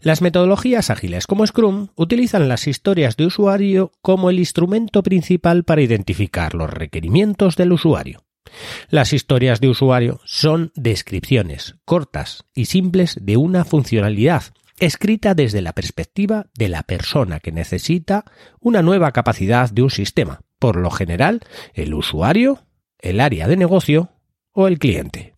Las metodologías ágiles como Scrum utilizan las historias de usuario como el instrumento principal para identificar los requerimientos del usuario. Las historias de usuario son descripciones cortas y simples de una funcionalidad escrita desde la perspectiva de la persona que necesita una nueva capacidad de un sistema, por lo general el usuario, el área de negocio o el cliente.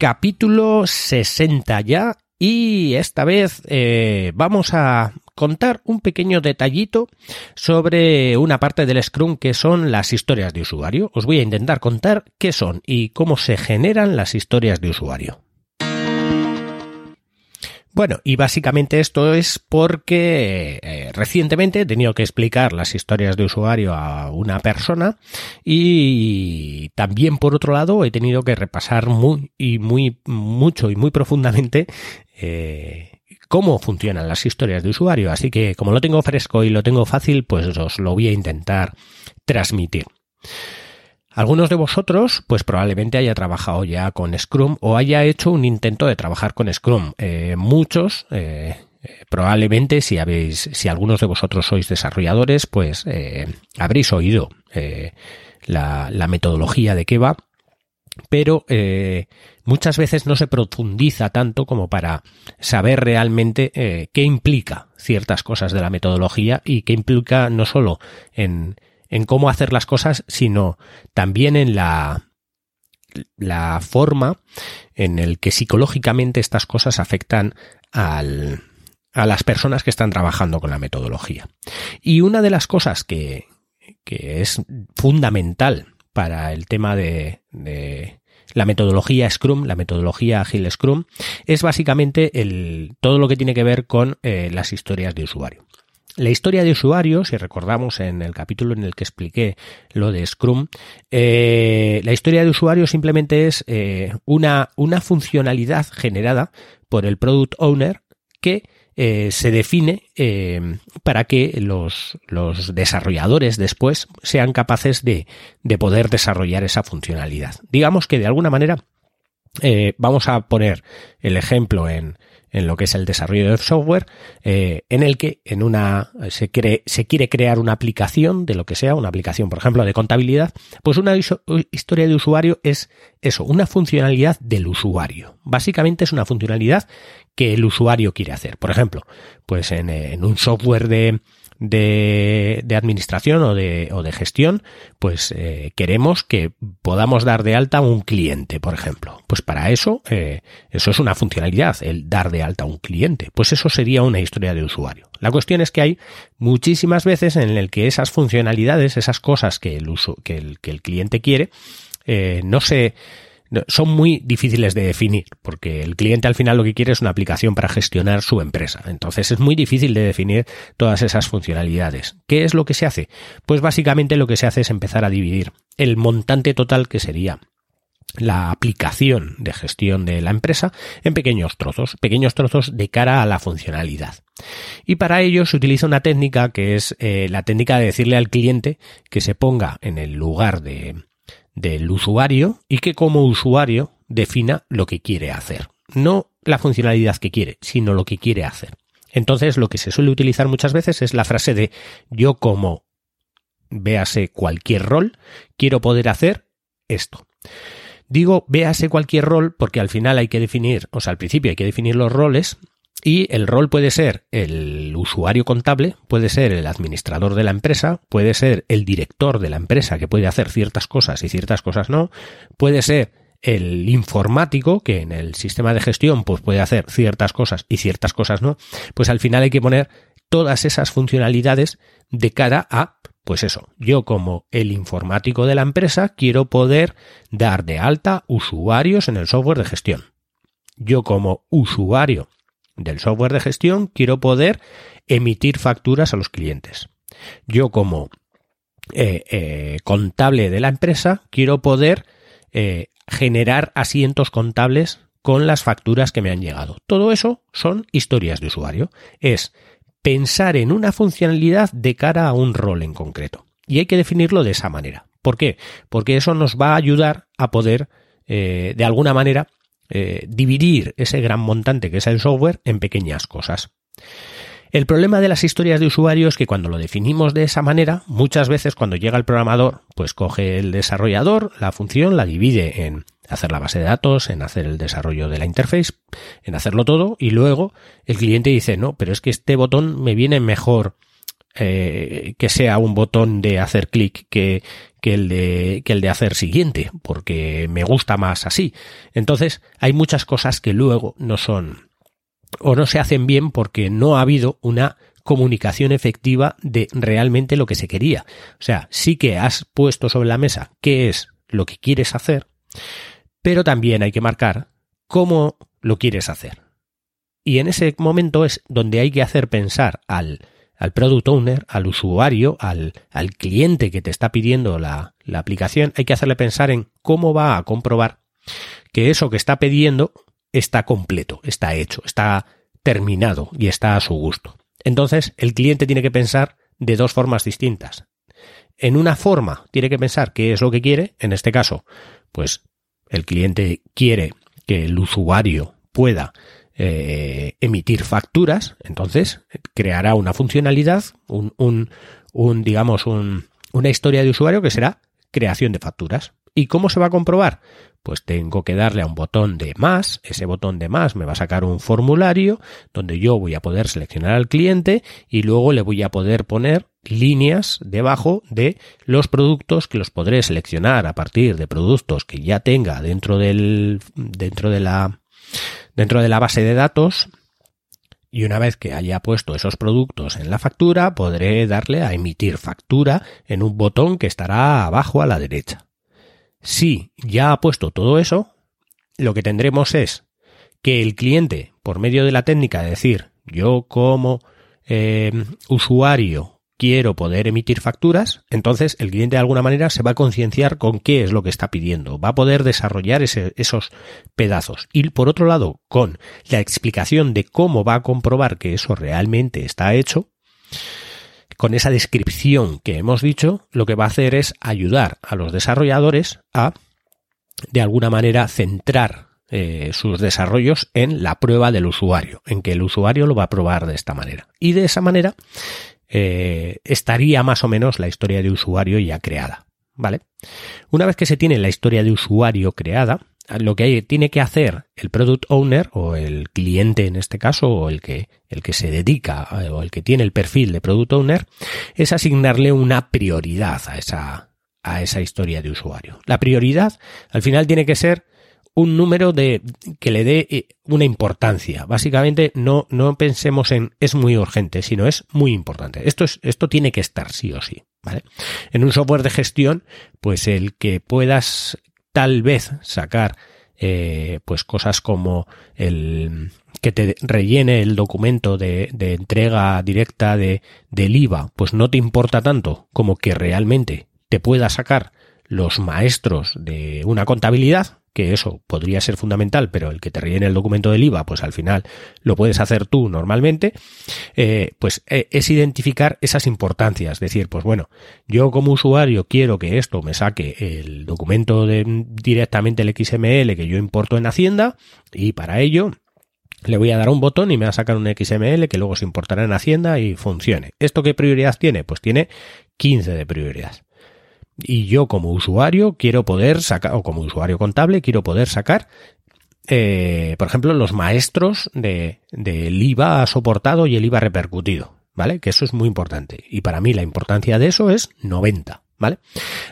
Capítulo 60 ya y esta vez eh, vamos a contar un pequeño detallito sobre una parte del Scrum que son las historias de usuario. Os voy a intentar contar qué son y cómo se generan las historias de usuario. Bueno, y básicamente esto es porque eh, recientemente he tenido que explicar las historias de usuario a una persona y también por otro lado he tenido que repasar muy y muy mucho y muy profundamente eh, cómo funcionan las historias de usuario. Así que como lo tengo fresco y lo tengo fácil, pues os lo voy a intentar transmitir. Algunos de vosotros, pues probablemente haya trabajado ya con Scrum o haya hecho un intento de trabajar con Scrum. Eh, muchos, eh, eh, probablemente si habéis, si algunos de vosotros sois desarrolladores, pues habréis oído la, la, metodología de Keva, pero muchas veces no se profundiza tanto como para saber realmente qué implica ciertas cosas de la metodología y qué implica no solo en en cómo hacer las cosas, sino también en la, forma en el que psicológicamente estas cosas afectan a las personas que están trabajando con la metodología. Y una de las cosas que, es fundamental para el tema de, la metodología Scrum, la metodología Agile Scrum, es básicamente todo lo que tiene que ver con eh, las historias de usuario. La historia de usuario, si recordamos en el capítulo en el que expliqué lo de Scrum, eh, la historia de usuario simplemente es eh, una, una funcionalidad generada por el product owner que eh, se define para que los, los, desarrolladores después sean capaces de, de, poder desarrollar esa funcionalidad. Digamos que de alguna manera vamos a poner el ejemplo en, en lo que es el desarrollo de software, eh, en el que en una se, cree, se quiere crear una aplicación de lo que sea, una aplicación, por ejemplo, de contabilidad, pues una historia de usuario es eso, una funcionalidad del usuario. Básicamente es una funcionalidad que el usuario quiere hacer. Por ejemplo, pues en, en un software de, de, administración o de, o de gestión, pues eh, queremos que podamos dar de alta a un cliente, por ejemplo. Pues para eso, eh, eso es una funcionalidad, el dar de alta a un cliente. Pues eso sería una historia de usuario. La cuestión es que hay muchísimas veces en el que esas funcionalidades, esas cosas que el, uso, que el, que el cliente quiere, eh, no se son muy difíciles de definir, porque el cliente al final lo que quiere es una aplicación para gestionar su empresa. Entonces es muy difícil de definir todas esas funcionalidades. ¿Qué es lo que se hace? Pues básicamente lo que se hace es empezar a dividir el montante total que sería la aplicación de gestión de la empresa en pequeños trozos, pequeños trozos de cara a la funcionalidad. Y para ello se utiliza una técnica que es eh, la técnica de decirle al cliente que se ponga en el lugar de, del usuario y que como usuario defina lo que quiere hacer. No la funcionalidad que quiere, sino lo que quiere hacer. Entonces lo que se suele utilizar muchas veces es la frase de yo como véase cualquier rol, quiero poder hacer esto. Digo véase cualquier rol porque al final hay que definir, o sea, al principio hay que definir los roles y el rol puede ser el usuario contable, puede ser el administrador de la empresa, puede ser el director de la empresa que puede hacer ciertas cosas y ciertas cosas no, puede ser el informático que en el sistema de gestión pues puede hacer ciertas cosas y ciertas cosas no, pues al final hay que poner todas esas funcionalidades de cara a, pues eso, yo como el informático de la empresa quiero poder dar de alta usuarios en el software de gestión. Yo como usuario del software de gestión quiero poder emitir facturas a los clientes. Yo como eh, eh, contable de la empresa quiero poder eh, generar asientos contables con las facturas que me han llegado. Todo eso son historias de usuario. Es pensar en una funcionalidad de cara a un rol en concreto. Y hay que definirlo de esa manera. ¿Por qué? Porque eso nos va a ayudar a poder, de alguna manera, eh, dividir ese gran montante que es el software en pequeñas cosas. El problema de las historias de usuario es que cuando lo definimos de esa manera, muchas veces cuando llega el programador, pues coge el desarrollador, la función, la divide en hacer la base de datos, en hacer el desarrollo de la interface, en hacerlo todo y luego el cliente dice, no, pero es que este botón me viene mejor eh, que sea un botón de hacer clic que, que, el de, que el de hacer siguiente, porque me gusta más así. Entonces hay muchas cosas que luego no son o no se hacen bien porque no ha habido una comunicación efectiva de realmente lo que se quería. O sea, sí que has puesto sobre la mesa qué es lo que quieres hacer, pero también hay que marcar cómo lo quieres hacer. Y en ese momento es donde hay que hacer pensar al, al product owner, al usuario, al, cliente que te está pidiendo la, la aplicación, hay que hacerle pensar en cómo va a comprobar que eso que está pidiendo está completo, está hecho, está terminado y está a su gusto. Entonces, el cliente tiene que pensar de dos formas distintas. En una forma, tiene que pensar qué es lo que quiere, en este caso, pues el cliente quiere que el usuario pueda eh, emitir facturas, entonces creará una funcionalidad, un, un, un digamos, un, una historia de usuario que será creación de facturas. ¿Y cómo se va a comprobar? Pues tengo que darle a un botón de más, ese botón de más me va a sacar un formulario donde yo voy a poder seleccionar al cliente y luego le voy a poder poner líneas debajo de los productos que los podré seleccionar a partir de productos que ya tenga dentro del dentro de la dentro de la base de datos y una vez que haya puesto esos productos en la factura podré darle a emitir factura en un botón que estará abajo a la derecha. Si ya ha puesto todo eso, lo que tendremos es que el cliente, por medio de la técnica de decir yo como eh, usuario quiero poder emitir facturas, entonces el cliente de alguna manera se va a concienciar con qué es lo que está pidiendo, va a poder desarrollar esos pedazos. Y por otro lado, con la explicación de cómo va a comprobar que eso realmente está hecho, con esa descripción que hemos dicho, lo que va a hacer es ayudar a los desarrolladores a, de alguna manera, centrar eh, sus desarrollos en la prueba del usuario, en que el usuario lo va a probar de esta manera. Y de esa manera eh, estaría más o menos la historia de usuario ya creada. ¿Vale? Una vez que se tiene la historia de usuario creada, lo que tiene que hacer el product owner o el cliente en este caso o el que el que se dedica eh, o el que tiene el perfil de product owner es asignarle una prioridad a esa a esa historia de usuario. La prioridad al final tiene que ser un número de que le dé eh, una importancia. Básicamente no no pensemos en es muy urgente, sino es muy importante. Esto es esto tiene que estar sí o sí, ¿vale? En un software de gestión, pues el que puedas tal vez sacar eh, pues cosas como el que te rellene el documento de, de entrega directa de, del IVA, pues no te importa tanto como que realmente te pueda sacar los maestros de una contabilidad, que eso podría ser fundamental, pero el que te rellene el documento del IVA, pues al final lo puedes hacer tú normalmente, eh, pues eh, es identificar esas importancias, decir, pues bueno, yo como usuario quiero que esto me saque el documento de, directamente el XML que yo importo en Hacienda y para ello le voy a dar un botón y me va a sacar un XML que luego se importará en Hacienda y funcione. ¿Esto qué prioridad tiene? Pues tiene 15 de prioridad y yo como usuario quiero poder sacar, o como usuario contable quiero poder sacar, eh, por ejemplo, los maestros de, del IVA soportado y el IVA repercutido, ¿vale? Que eso es muy importante. Y para mí la importancia de eso es 90. ¿Vale?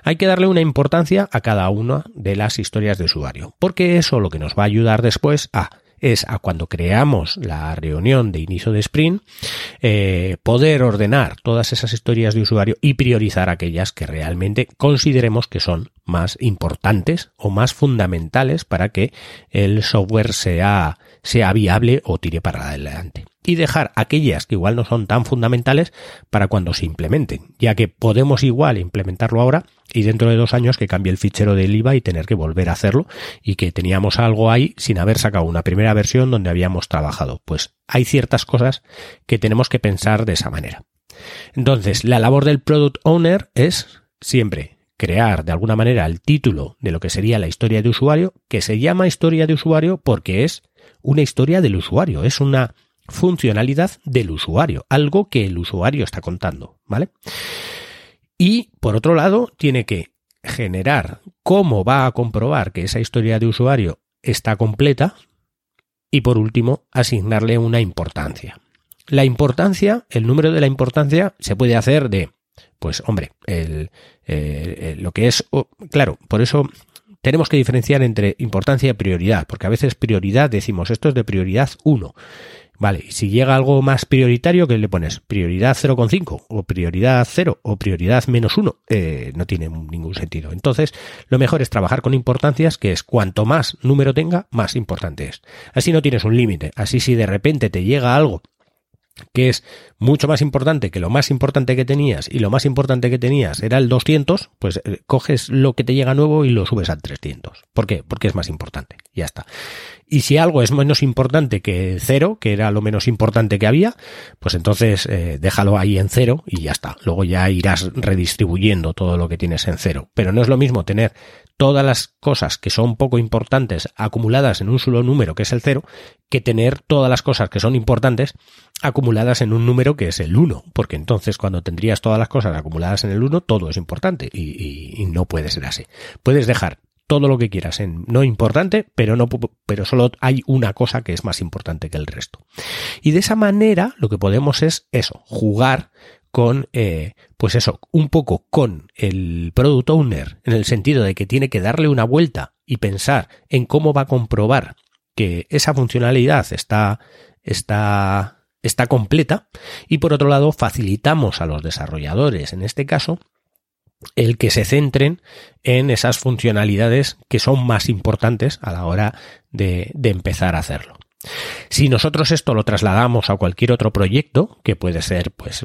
Hay que darle una importancia a cada una de las historias de usuario, porque eso lo que nos va a ayudar después a es a cuando creamos la reunión de inicio de sprint, eh, poder ordenar todas esas historias de usuario y priorizar aquellas que realmente consideremos que son más importantes o más fundamentales para que el software sea, sea viable o tire para adelante y dejar aquellas que igual no son tan fundamentales para cuando se implementen, ya que podemos igual implementarlo ahora y dentro de dos años que cambie el fichero del IVA y tener que volver a hacerlo y que teníamos algo ahí sin haber sacado una primera versión donde habíamos trabajado. Pues hay ciertas cosas que tenemos que pensar de esa manera. Entonces, la labor del product owner es siempre crear de alguna manera el título de lo que sería la historia de usuario, que se llama historia de usuario porque es una historia del usuario, es una funcionalidad del usuario, algo que el usuario está contando, ¿vale? Y por otro lado, tiene que generar cómo va a comprobar que esa historia de usuario está completa y por último, asignarle una importancia. La importancia, el número de la importancia se puede hacer de, pues hombre, lo que es, claro, por eso tenemos que diferenciar entre importancia y prioridad, porque a veces prioridad decimos esto es de prioridad 1 Vale, y si llega algo más prioritario, ¿qué le pones? ¿Prioridad 0,5? ¿O prioridad 0? ¿O prioridad menos 1? Eh, no tiene ningún sentido. Entonces, lo mejor es trabajar con importancias, que es cuanto más número tenga, más importante es. Así no tienes un límite. Así si de repente te llega algo que es mucho más importante que lo más importante que tenías y lo más importante que tenías era el 200, pues eh, coges lo que te llega nuevo y lo subes al 300. ¿Por qué? Porque es más importante. Ya está. Y si algo es menos importante que cero, que era lo menos importante que había, pues entonces eh, déjalo ahí en cero y ya está. Luego ya irás redistribuyendo todo lo que tienes en cero. Pero no es lo mismo tener todas las cosas que son poco importantes acumuladas en un solo número que es el cero, que tener todas las cosas que son importantes acumuladas en un número que es el 1, porque entonces cuando tendrías todas las cosas acumuladas en el 1, todo es importante y, y no puede ser así. Puedes dejar todo lo que quieras en no importante, pero no, pero solo hay una cosa que es más importante que el resto. Y de esa manera lo que podemos es eso, jugar con, eh, pues eso, un poco con el product owner, en el sentido de que tiene que darle una vuelta y pensar en cómo va a comprobar que esa funcionalidad está, está, está completa. Y por otro lado, facilitamos a los desarrolladores, en este caso, el que se centren en esas funcionalidades que son más importantes a la hora de, empezar a hacerlo. Si nosotros esto lo trasladamos a cualquier otro proyecto, que puede ser, pues,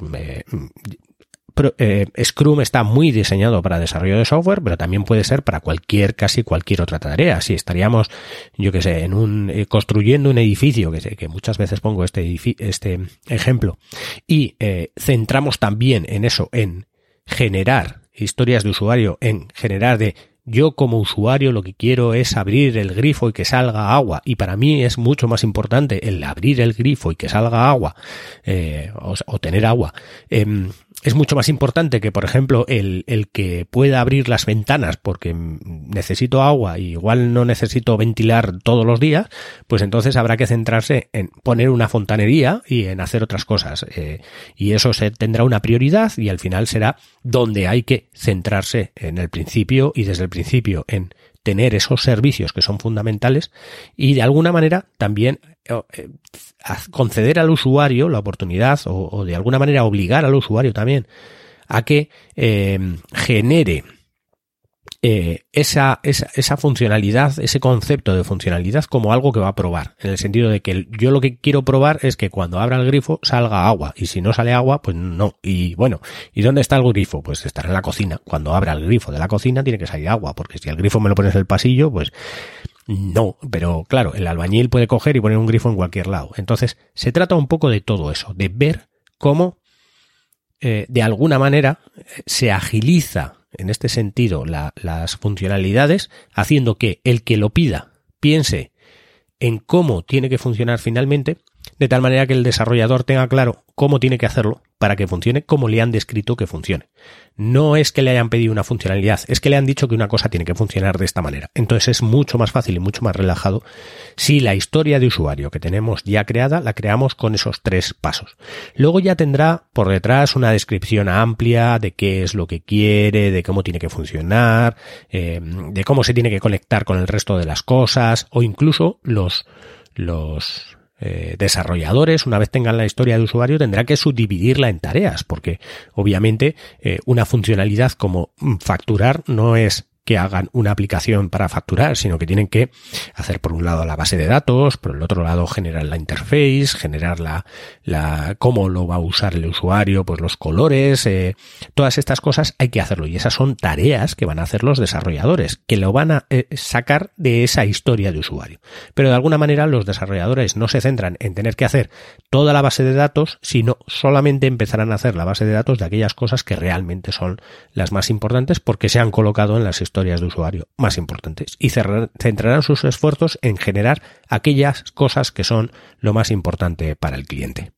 eh, Scrum está muy diseñado para desarrollo de software, pero también puede ser para cualquier, casi cualquier otra tarea. Si estaríamos, yo que sé, en un, eh, construyendo un edificio, que muchas veces pongo este, este ejemplo, y eh, centramos también en eso, en generar historias de usuario, en generar de yo como usuario lo que quiero es abrir el grifo y que salga agua. Y para mí es mucho más importante el abrir el grifo y que salga agua eh, o, tener agua. Em, es mucho más importante que, por ejemplo, el, el, que pueda abrir las ventanas porque necesito agua y igual no necesito ventilar todos los días, pues entonces habrá que centrarse en poner una fontanería y en hacer otras cosas. Eh, y eso se tendrá una prioridad y al final será donde hay que centrarse en el principio y desde el principio en tener esos servicios que son fundamentales y de alguna manera también eh, conceder al usuario la oportunidad o, de alguna manera obligar al usuario también a que eh, genere eh, esa, esa, funcionalidad, ese concepto de funcionalidad como algo que va a probar. En el sentido de que yo lo que quiero probar es que cuando abra el grifo salga agua. Y si no sale agua, pues no. Y bueno, ¿y dónde está el grifo? Pues estará en la cocina. Cuando abra el grifo de la cocina tiene que salir agua. Porque si el grifo me lo pones en el pasillo, pues no, pero claro, el albañil puede coger y poner un grifo en cualquier lado. Entonces, se trata un poco de todo eso, de ver cómo eh, de alguna manera se agiliza en este sentido las funcionalidades, haciendo que el que lo pida piense en cómo tiene que funcionar finalmente, de tal manera que el desarrollador tenga claro cómo tiene que hacerlo para que funcione como le han descrito que funcione. No es que le hayan pedido una funcionalidad, es que le han dicho que una cosa tiene que funcionar de esta manera. Entonces es mucho más fácil y mucho más relajado si la historia de usuario que tenemos ya creada la creamos con esos tres pasos. Luego ya tendrá por detrás una descripción amplia de qué es lo que quiere, de cómo tiene que funcionar, eh, de cómo se tiene que conectar con el resto de las cosas o incluso los los eh, desarrolladores, una vez tengan la historia de usuario, tendrán que subdividirla en tareas, porque obviamente eh, una funcionalidad como mm, facturar no es que hagan una aplicación para facturar, sino que tienen que hacer por un lado la base de datos, por el otro lado generar la interface, generar la, la cómo lo va a usar el usuario, pues los colores, eh, todas estas cosas hay que hacerlo y esas son tareas que van a hacer los desarrolladores, que lo van a eh, sacar de esa historia de usuario. Pero de alguna manera los desarrolladores no se centran en tener que hacer toda la base de datos, sino solamente empezarán a hacer la base de datos de aquellas cosas que realmente son las más importantes porque se han colocado en las historias de usuario más importantes y centrarán sus esfuerzos en generar aquellas cosas que son lo más importante para el cliente.